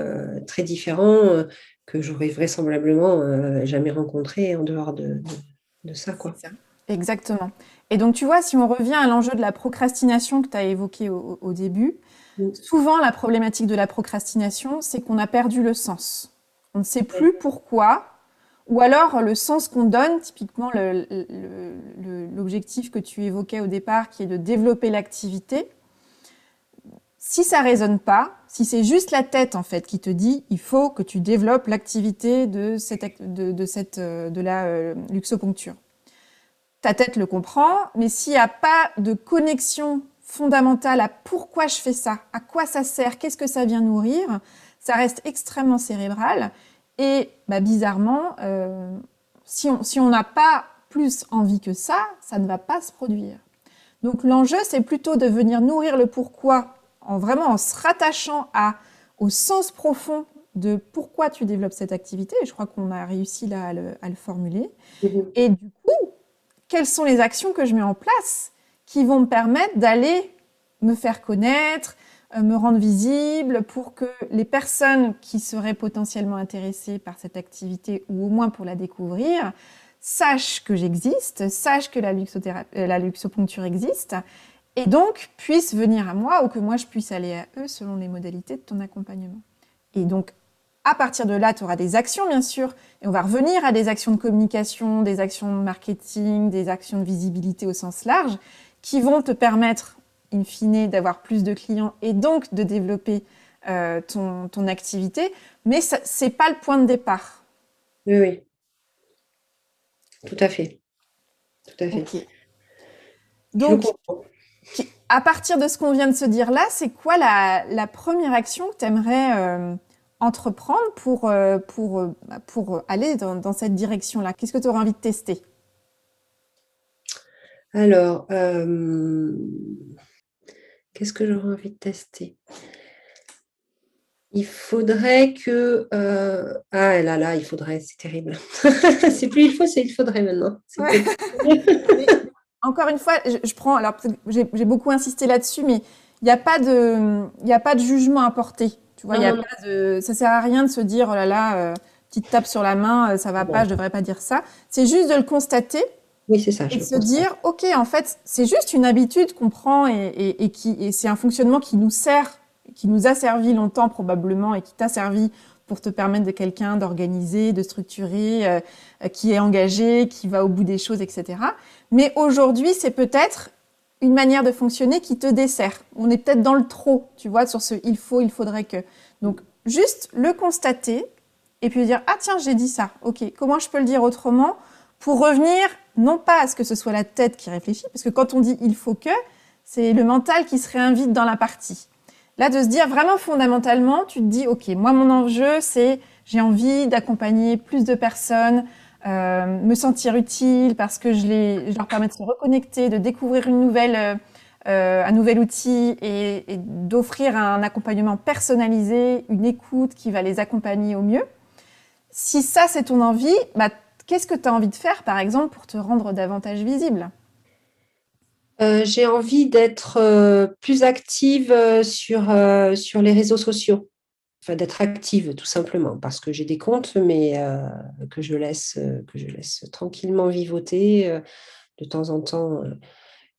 très différents que j'aurais vraisemblablement jamais rencontrés en dehors de, de, ça, quoi. Exactement. Et donc, tu vois, si on revient à l'enjeu de la procrastination que tu as évoqué au début, Souvent, la problématique de la procrastination, c'est qu'on a perdu le sens. On ne sait plus pourquoi, ou alors le sens qu'on donne, typiquement l'objectif que tu évoquais au départ, qui est de développer l'activité. Si ça résonne pas, si c'est juste la tête en fait qui te dit il faut que tu développes l'activité de, cette, de, cette, de la euh, luxoponcture, ta tête le comprend, mais s'il n'y a pas de connexion fondamentale à pourquoi je fais ça, à quoi ça sert, qu'est-ce que ça vient nourrir, ça reste extrêmement cérébral. Et bah, bizarrement, euh, si on n'a pas plus envie que ça, ça ne va pas se produire. Donc l'enjeu, c'est plutôt de venir nourrir le pourquoi en vraiment en se rattachant à, au sens profond de pourquoi tu développes cette activité. Et je crois qu'on a réussi là à le, à le formuler. Mm-hmm. Et du coup, quelles sont les actions que je mets en place qui vont me permettre d'aller me faire connaître, euh, me rendre visible pour que les personnes qui seraient potentiellement intéressées par cette activité ou au moins pour la découvrir sachent que j'existe, sachent que la, euh, la luxoponcture existe et donc puissent venir à moi ou que moi je puisse aller à eux selon les modalités de ton accompagnement. Et donc à partir de là, tu auras des actions, bien sûr, et on va revenir à des actions de communication, des actions de marketing, des actions de visibilité au sens large, qui vont te permettre, in fine, d'avoir plus de clients et donc de développer euh, ton, ton, activité, mais ce n'est pas le point de départ. Oui, oui. Tout à fait. Tout à fait. Donc, à partir de ce qu'on vient de se dire là, c'est quoi la, la, première action que tu aimerais euh, entreprendre pour, euh, pour, pour aller dans, dans cette direction-là? Qu'est-ce que tu aurais envie de tester? Alors, euh, qu'est-ce que j'aurais envie de tester? Il faudrait que... Euh, ah là là, il faudrait, c'est terrible. c'est plus il faut, c'est il faudrait maintenant. Encore une fois, je, prends... Alors, j'ai beaucoup insisté là-dessus, mais il n'y a, pas de, a pas de jugement à porter. Tu vois, y a pas de, ça sert à rien de se dire, oh là là, euh, petite tape sur la main, ça va pas, je devrais pas dire ça. C'est juste de le constater oui, c'est ça. Et se dire, OK, en fait, c'est juste une habitude qu'on prend et, qui, et c'est un fonctionnement qui nous sert, qui nous a servi longtemps probablement et qui t'a servi pour te permettre de quelqu'un d'organiser, de structurer, euh, qui est engagé, qui va au bout des choses, etc. Mais aujourd'hui, c'est peut-être une manière de fonctionner qui te dessert. On est peut-être dans le trop, tu vois, sur ce il faut, il faudrait que. Donc, juste le constater et puis dire, ah tiens, j'ai dit ça. OK, comment je peux le dire autrement pour revenir non pas à ce que ce soit la tête qui réfléchit, parce que quand on dit il faut que, c'est le mental qui se réinvite dans la partie. Là, de se dire vraiment fondamentalement, tu te dis, OK, moi, mon enjeu, c'est j'ai envie d'accompagner plus de personnes me sentir utile, parce que je, les, je leur permets de se reconnecter, de découvrir euh, un nouvel outil et, d'offrir un accompagnement personnalisé, une écoute qui va les accompagner au mieux. Si ça, c'est ton envie, bah, qu'est-ce que tu as envie de faire, par exemple, pour te rendre davantage visible? Euh, J'ai envie d'être euh, plus active sur, sur les réseaux sociaux. Enfin, d'être active tout simplement parce que j'ai des comptes mais que je laisse que je laisse tranquillement vivoter de temps en temps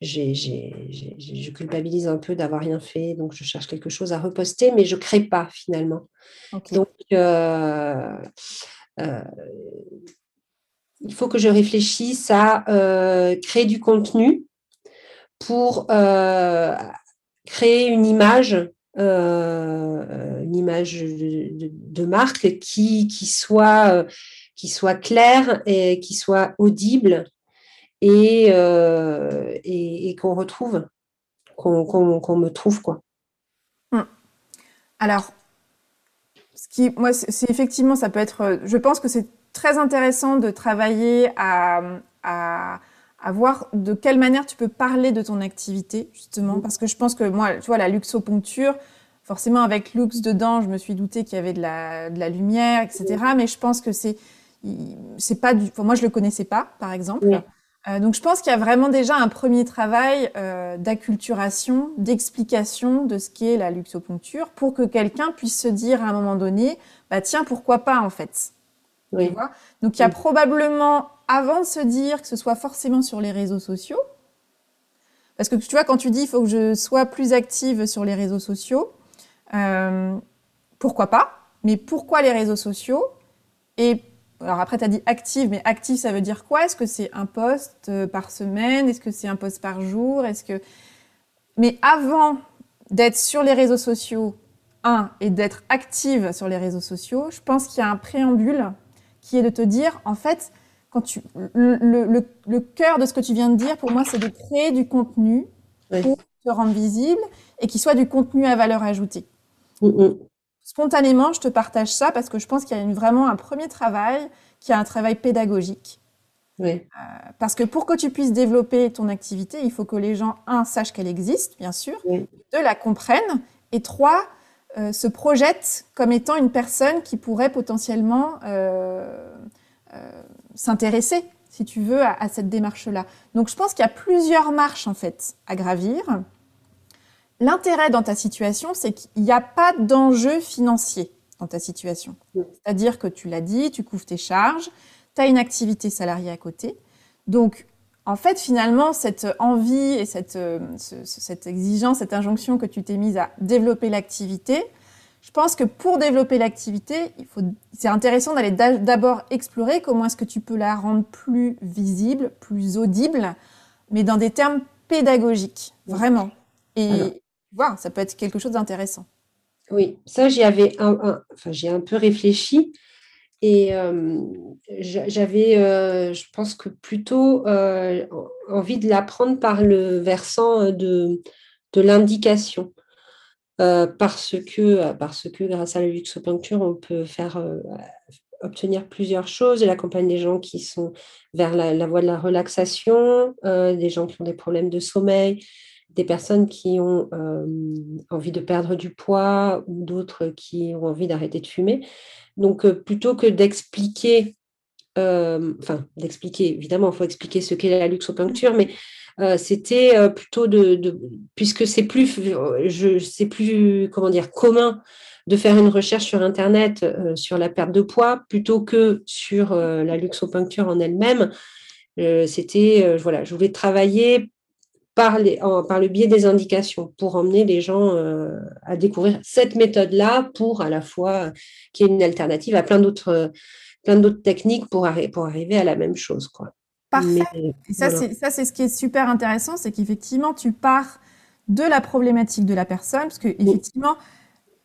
je culpabilise un peu d'avoir rien fait, donc je cherche quelque chose à reposter, mais je ne crée pas finalement. Donc, euh, euh, il faut que je réfléchisse à euh, créer du contenu pour créer une image, une image de, marque qui, qui, soit, qui soit claire et qui soit audible euh, et, et, qu'on retrouve, qu'on me trouve. quoi. Hmm. Alors, ce qui, moi, c'est effectivement, ça peut être. Je pense que c'est très intéressant de travailler à, à, voir de quelle manière tu peux parler de ton activité, justement, parce que je pense que moi, tu vois, la luxoponcture, forcément, avec luxe dedans, je me suis douté qu'il y avait de la, de la lumière, etc. Mais je pense que c'est. C'est pas du. moi, je le connaissais pas, par exemple. Euh, donc je pense qu'il y a vraiment déjà un premier travail euh, d'acculturation, d'explication de ce qu'est la luxoponcture pour que quelqu'un puisse se dire à un moment donné, bah tiens, pourquoi pas en fait? Oui. donc il y a probablement, avant de se dire que ce soit forcément sur les réseaux sociaux, parce que tu vois, quand tu dis il faut que je sois plus active sur les réseaux sociaux, euh, pourquoi pas Mais pourquoi les réseaux sociaux? Et alors après, tu as dit active, mais active, ça veut dire quoi? Est-ce que c'est un poste euh, par semaine? Est-ce que c'est un poste par jour? Est-ce que... Mais avant d'être sur les réseaux sociaux, un, et d'être active sur les réseaux sociaux, je pense qu'il y a un préambule qui est de te dire, en fait, quand tu, le, cœur de ce que tu viens de dire, pour moi, c'est de créer du contenu pour te rendre visible et qui soit du contenu à valeur ajoutée. Mm, mm spontanément, je te partage ça parce que je pense qu'il y a vraiment un premier travail qui est un travail pédagogique. Oui. Euh, parce que pour que tu puisses développer ton activité, il faut que les gens, un, sachent qu'elle existe, bien sûr, deux, la comprennent, et trois, euh, se projettent comme étant une personne qui pourrait potentiellement euh, s'intéresser, si tu veux, à, à cette démarche-là. Donc je pense qu'il y a plusieurs marches, en fait, à gravir. L'intérêt dans ta situation, c'est qu'il n'y a pas d'enjeu financier dans ta situation. C'est-à-dire que tu l'as dit, tu couvres tes charges, tu as une activité salariée à côté. Donc, en fait, finalement, cette envie et cette, euh, cette exigence, cette injonction que tu t'es mise à développer l'activité, je pense que pour développer l'activité, c'est intéressant d'aller d'abord explorer comment est-ce que tu peux la rendre plus visible, plus audible, mais dans des termes pédagogiques, vraiment. Et, voir, ça peut être quelque chose d'intéressant. Oui, ça, j'y avais un, enfin, j'ai un peu réfléchi et euh, j'avais, euh, je pense que plutôt euh, envie de l'apprendre par le versant de, de l'indication. parce, que, parce que grâce à la luxopuncture, on peut faire obtenir plusieurs choses. Elle accompagne des gens qui sont vers la, la voie de la relaxation, des gens qui ont des problèmes de sommeil, des personnes qui ont euh, envie de perdre du poids ou d'autres qui ont envie d'arrêter de fumer. Donc, euh, plutôt que d'expliquer, euh, enfin, d'expliquer, évidemment, il faut expliquer ce qu'est la luxopuncture, mais c'était plutôt de, puisque c'est plus, c'est plus, comment dire, commun de faire une recherche sur Internet sur la perte de poids plutôt que sur la luxopuncture en elle-même. c'était, voilà, je voulais travailler par, par le biais des indications pour emmener les gens euh, à découvrir cette méthode-là pour à la fois euh, qui est une alternative à plein d'autres euh, plein d'autres techniques pour, pour arriver à la même chose. Quoi. Parfait. Et ça, c'est ce qui est super intéressant, c'est qu'effectivement, tu pars de la problématique de la personne, parce que effectivement,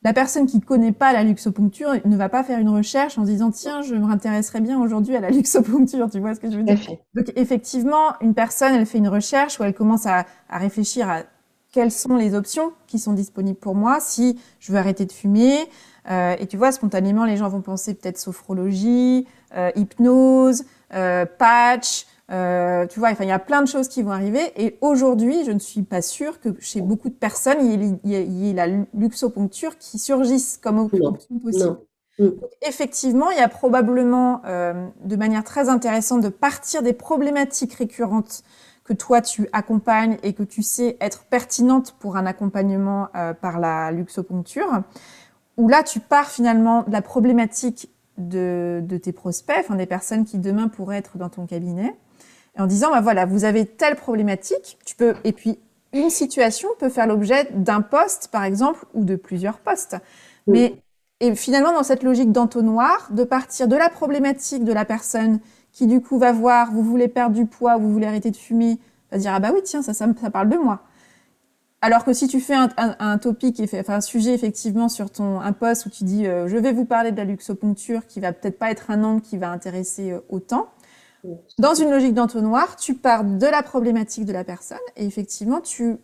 la personne qui ne connaît pas la luxopuncture ne va pas faire une recherche en se disant tiens, je m'intéresserais bien aujourd'hui à la luxopuncture, tu vois ce que je veux dire? Donc effectivement, une personne, elle fait une recherche où elle commence à, réfléchir à quelles sont les options qui sont disponibles pour moi si je veux arrêter de fumer. Euh, et tu vois, spontanément, les gens vont penser peut-être sophrologie, euh, hypnose, euh, patch. Tu vois, enfin, il y a plein de choses qui vont arriver. Et aujourd'hui, je ne suis pas sûre que chez beaucoup de personnes, il y ait, la luxoponcture qui surgisse comme option possible. Mm. effectivement, il y a probablement, de manière très intéressante, de partir des problématiques récurrentes que toi tu accompagnes et que tu sais être pertinente pour un accompagnement euh, par la luxoponcture, où là tu pars finalement de la problématique de, tes prospects, enfin des personnes qui demain pourraient être dans ton cabinet, en disant bah voilà vous avez telle problématique, tu peux et puis une situation peut faire l'objet d'un poste par exemple ou de plusieurs postes, mais et finalement dans cette logique d'entonnoir, de partir de la problématique de la personne qui du coup va voir, vous voulez perdre du poids, vous voulez arrêter de fumer, va dire ah bah oui tiens ça ça, parle de moi. Alors que si tu fais un, un, topic, enfin un sujet effectivement sur ton un post où tu dis euh, je vais vous parler de la luxoponcture, qui va peut-être pas être un angle qui va intéresser euh, autant, dans une logique d'entonnoir, tu pars de la problématique de la personne et effectivement tu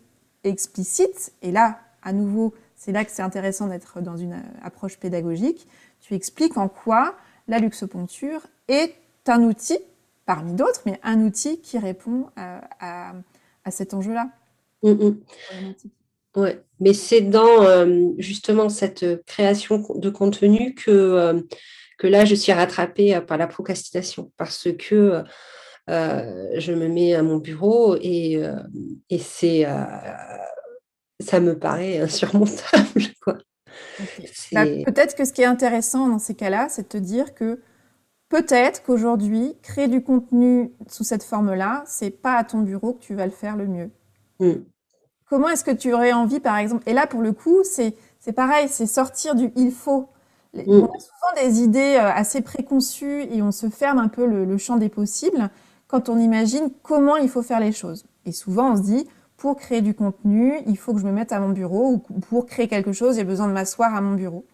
explicites, et là à nouveau c'est là que c'est intéressant d'être dans une euh, approche pédagogique, tu expliques en quoi la luxoponcture est un outil, parmi d'autres, mais un outil qui répond à, cet enjeu-là. Mm, mm. Ouais, mais c'est dans euh, justement cette création de contenu que, euh, que là, je suis rattrapée euh, par la procrastination parce que je me mets à mon bureau et, et c'est, ça me paraît insurmontable. Bah, peut-être que ce qui est intéressant dans ces cas-là, c'est de te dire que Peut-être qu'aujourd'hui, créer du contenu sous cette forme-là, c'est pas à ton bureau que tu vas le faire le mieux. Mm. Comment est-ce que tu aurais envie, par exemple Et là, pour le coup, c'est pareil, c'est sortir du il faut. Mm. On a souvent des idées euh, assez préconçues et on se ferme un peu le, champ des possibles quand on imagine comment il faut faire les choses. Et souvent, on se dit, pour créer du contenu, il faut que je me mette à mon bureau ou pour créer quelque chose, j'ai besoin de m'asseoir à mon bureau.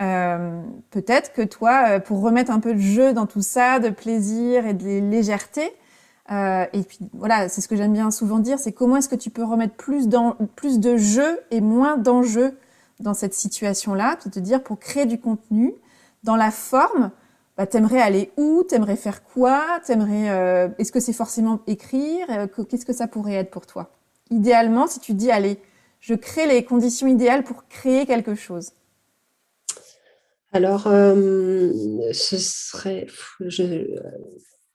Euh, peut-être que toi, euh, pour remettre un peu de jeu dans tout ça, de plaisir et de légèreté, et puis voilà, c'est ce que j'aime bien souvent dire, c'est comment est-ce que tu peux remettre plus, plus de jeu et moins d'enjeu dans cette situation-là, de te dire pour créer du contenu, dans la forme, bah, t'aimerais aller où, t'aimerais faire quoi, t'aimerais, euh, est-ce que c'est forcément écrire, qu'est-ce que ça pourrait être pour toi? Idéalement, si tu dis, allez, je crée les conditions idéales pour créer quelque chose. Alors, euh, ce serait, je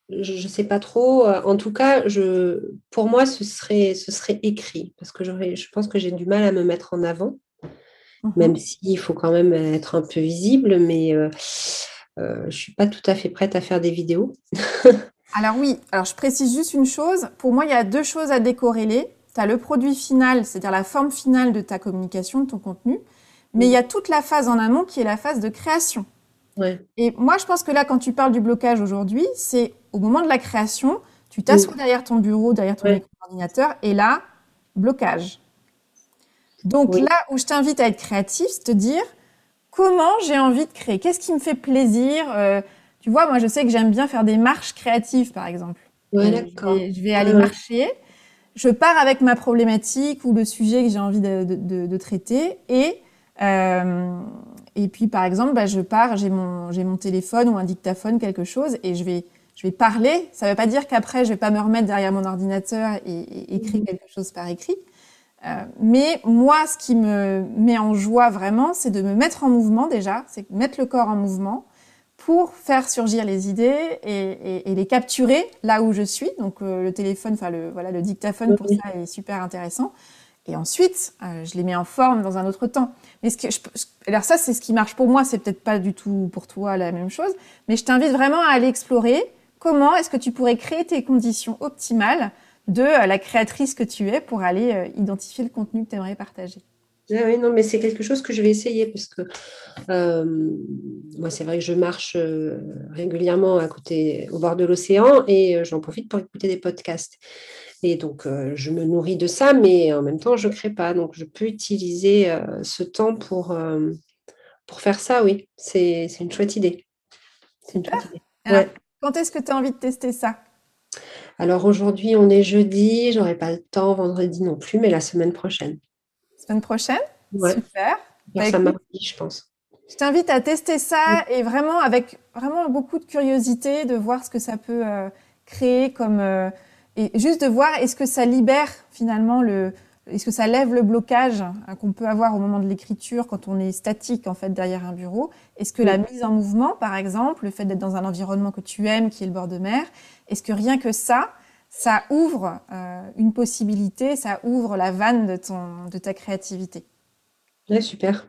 ne sais pas trop. En tout cas, je, pour moi, ce serait, ce serait écrit, parce que je pense que j'ai du mal à me mettre en avant, mmh même s'il faut quand même être un peu visible, mais euh, euh, je ne suis pas tout à fait prête à faire des vidéos. alors oui, alors je précise juste une chose. Pour moi, il y a deux choses à décorréler. Tu as le produit final, c'est-à-dire la forme finale de ta communication, de ton contenu. Mais il y a toute la phase en amont qui est la phase de création. Et moi, je pense que là, quand tu parles du blocage aujourd'hui, c'est au moment de la création, tu t'assois derrière ton bureau, derrière ton ordinateur, et là, blocage. Donc là où je t'invite à être créatif, c'est te dire comment j'ai envie de créer, qu'est-ce qui me fait plaisir? Euh, tu vois, moi, je sais que j'aime bien faire des marches créatives, par exemple. Ouais, d'accord. Je, vais aller marcher. Je pars avec ma problématique ou le sujet que j'ai envie de, de traiter et euh, et puis, par exemple, bah, je pars, j'ai mon, j'ai mon téléphone ou un dictaphone, quelque chose, et je vais, je vais parler. Ça ne veut pas dire qu'après, je vais pas me remettre derrière mon ordinateur et, écrire mmh. quelque chose par écrit. Euh, mais moi, ce qui me met en joie vraiment, c'est de me mettre en mouvement déjà, c'est mettre le corps en mouvement pour faire surgir les idées et, et, les capturer là où je suis. Donc euh, le téléphone, enfin le voilà, le dictaphone pour ça est super intéressant. Et ensuite, euh, je les mets en forme dans un autre temps. Mais ce que je, alors ça, c'est ce qui marche pour moi. C'est peut-être pas du tout pour toi la même chose. Mais je t'invite vraiment à aller explorer comment est-ce que tu pourrais créer tes conditions optimales de euh, la créatrice que tu es pour aller euh, identifier le contenu que tu aimerais partager. Ah oui, non, mais c'est quelque chose que je vais essayer parce que moi, c'est vrai que je marche régulièrement à côté, au bord de l'océan et j'en profite pour écouter des podcasts. Et donc, euh, je me nourris de ça, mais en même temps, je ne crée pas. Donc, je peux utiliser euh, ce temps pour, euh, pour faire ça, oui. C'est une chouette idée. C'est une chouette idée. quand est-ce que tu as envie de tester ça? Alors aujourd'hui, on est jeudi, j'aurai pas le temps vendredi non plus, mais la semaine prochaine. Semaine prochaine? Super. Bah, ça je pense. Je t'invite à tester ça et vraiment avec vraiment beaucoup de curiosité de voir ce que ça peut euh, créer comme euh, et juste de voir est-ce que ça libère finalement le est-ce que ça lève le blocage hein, qu'on peut avoir au moment de l'écriture quand on est statique en fait derrière un bureau? Est-ce que la mise en mouvement, par exemple, le fait d'être dans un environnement que tu aimes, qui est le bord de mer, est-ce que rien que ça, ça ouvre euh, une possibilité, ça ouvre la vanne de ton de ta créativité? Ouais, super,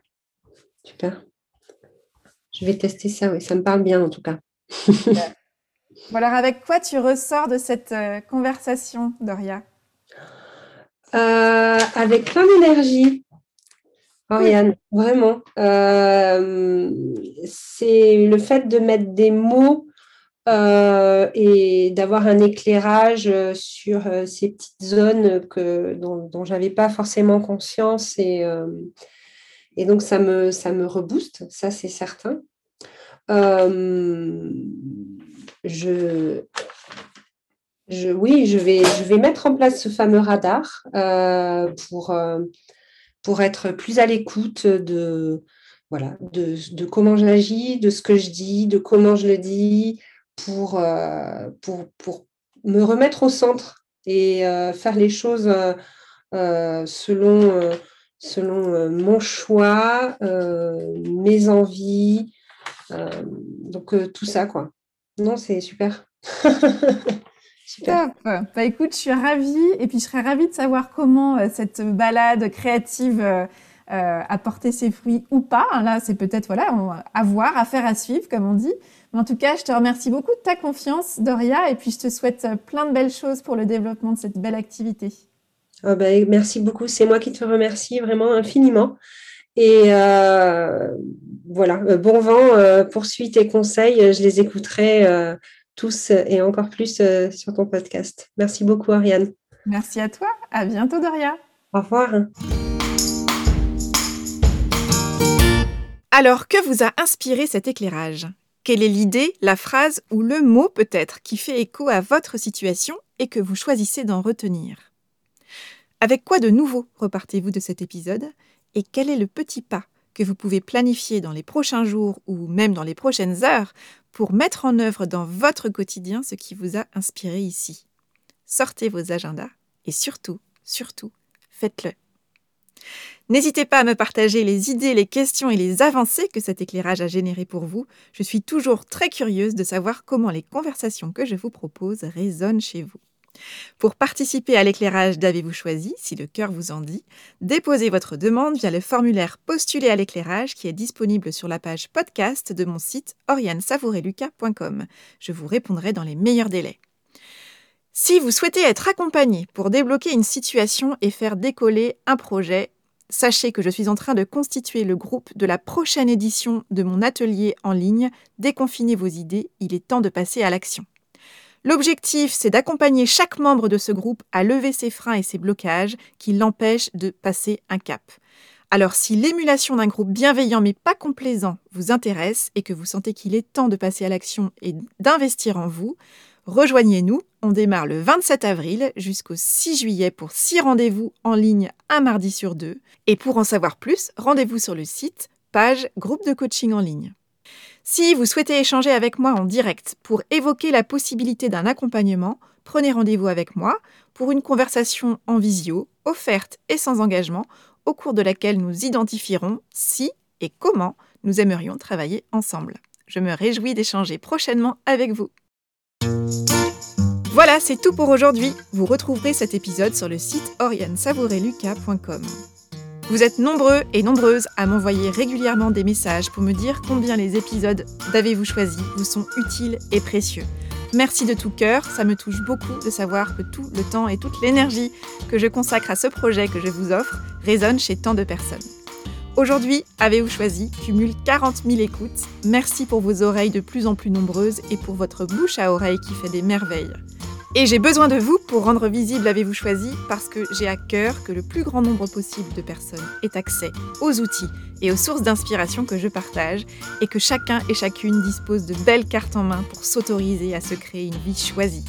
super. Je vais tester ça, oui, ça me parle bien en tout cas. alors avec quoi tu ressors de cette euh, conversation, Doria? Euh, avec plein d'énergie. Oriane, vraiment. Euh, c'est le fait de mettre des mots euh, et d'avoir un éclairage sur ces petites zones que, dont, je n'avais pas forcément conscience. Et, et donc, ça me, ça me rebooste, ça c'est certain. je, oui, je vais, mettre en place ce fameux radar euh, pour, euh, pour être plus à l'écoute de, voilà, de, comment j'agis, de ce que je dis, de comment je le dis, pour, euh, me remettre au centre et faire les choses selon mon choix, mes envies. donc tout ça, quoi. Non, c'est super. Top. Bah écoute, je suis ravie et puis je serais ravie de savoir comment euh, cette balade créative euh, euh, a porté ses fruits ou pas. Là, c'est peut-être voilà, à voir, à faire, à suivre, comme on dit. Mais en tout cas, je te remercie beaucoup de ta confiance, Doria, et puis je te souhaite plein de belles choses pour le développement de cette belle activité. Oh bah, merci beaucoup. C'est moi qui te remercie vraiment infiniment. Et voilà, bon vent, poursuis tes conseils, je les écouterai tous et encore plus euh, sur ton podcast. Merci beaucoup, Ariane. Merci à toi. À bientôt, Doria. Au revoir. Alors, que vous a inspiré cet éclairage? Quelle est l'idée, la phrase ou le mot peut-être qui fait écho à votre situation et que vous choisissez d'en retenir? Avec quoi de nouveau repartez-vous de cet épisode? Et quel est le petit pas que vous pouvez planifier dans les prochains jours ou même dans les prochaines heures pour mettre en œuvre dans votre quotidien ce qui vous a inspiré ici. Sortez vos agendas et surtout, surtout, faites-le. N'hésitez pas à me partager les idées, les questions et les avancées que cet éclairage a générées pour vous. Je suis toujours très curieuse de savoir comment les conversations que je vous propose résonnent chez vous. Pour participer à l'éclairage d'Avez-vous choisi, si le cœur vous en dit, déposez votre demande via le formulaire Postuler à l'éclairage qui est disponible sur la page podcast de mon site oriansavoureluca.com. Je vous répondrai dans les meilleurs délais. Si vous souhaitez être accompagné pour débloquer une situation et faire décoller un projet, sachez que je suis en train de constituer le groupe de la prochaine édition de mon atelier en ligne Déconfinez vos idées, il est temps de passer à l'action. L'objectif, c'est d'accompagner chaque membre de ce groupe à lever ses freins et ses blocages qui l'empêchent de passer un cap. Alors si l'émulation d'un groupe bienveillant mais pas complaisant vous intéresse et que vous sentez qu'il est temps de passer à l'action et d'investir en vous, rejoignez-nous. On démarre le 27 avril jusqu'au 6 juillet pour 6 rendez-vous en ligne un mardi sur deux. Et pour en savoir plus, rendez-vous sur le site page groupe de coaching en ligne. Si vous souhaitez échanger avec moi en direct pour évoquer la possibilité d'un accompagnement, prenez rendez-vous avec moi pour une conversation en visio, offerte et sans engagement, au cours de laquelle nous identifierons si et comment nous aimerions travailler ensemble. Je me réjouis d'échanger prochainement avec vous. Voilà, c'est tout pour aujourd'hui. Vous retrouverez cet épisode sur le site oriansavoureluca.com. Vous êtes nombreux et nombreuses à m'envoyer régulièrement des messages pour me dire combien les épisodes d'Avez-vous choisi vous sont utiles et précieux. Merci de tout cœur, ça me touche beaucoup de savoir que tout le temps et toute l'énergie que je consacre à ce projet que je vous offre résonne chez tant de personnes. Aujourd'hui, Avez-vous choisi cumule 40 000 écoutes. Merci pour vos oreilles de plus en plus nombreuses et pour votre bouche à oreille qui fait des merveilles. Et j'ai besoin de vous pour rendre visible Avez-vous choisi parce que j'ai à cœur que le plus grand nombre possible de personnes ait accès aux outils et aux sources d'inspiration que je partage et que chacun et chacune dispose de belles cartes en main pour s'autoriser à se créer une vie choisie.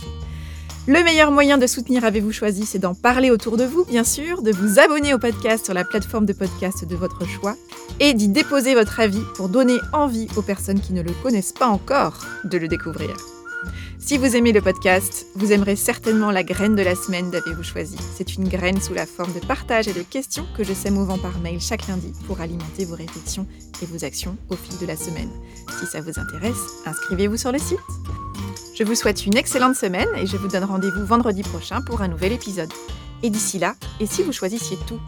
Le meilleur moyen de soutenir Avez-vous choisi, c'est d'en parler autour de vous, bien sûr, de vous abonner au podcast sur la plateforme de podcast de votre choix et d'y déposer votre avis pour donner envie aux personnes qui ne le connaissent pas encore de le découvrir. Si vous aimez le podcast, vous aimerez certainement la graine de la semaine d'Avez-vous choisi. C'est une graine sous la forme de partage et de questions que je sème au vent par mail chaque lundi pour alimenter vos réflexions et vos actions au fil de la semaine. Si ça vous intéresse, inscrivez-vous sur le site. Je vous souhaite une excellente semaine et je vous donne rendez-vous vendredi prochain pour un nouvel épisode. Et d'ici là, et si vous choisissiez tout?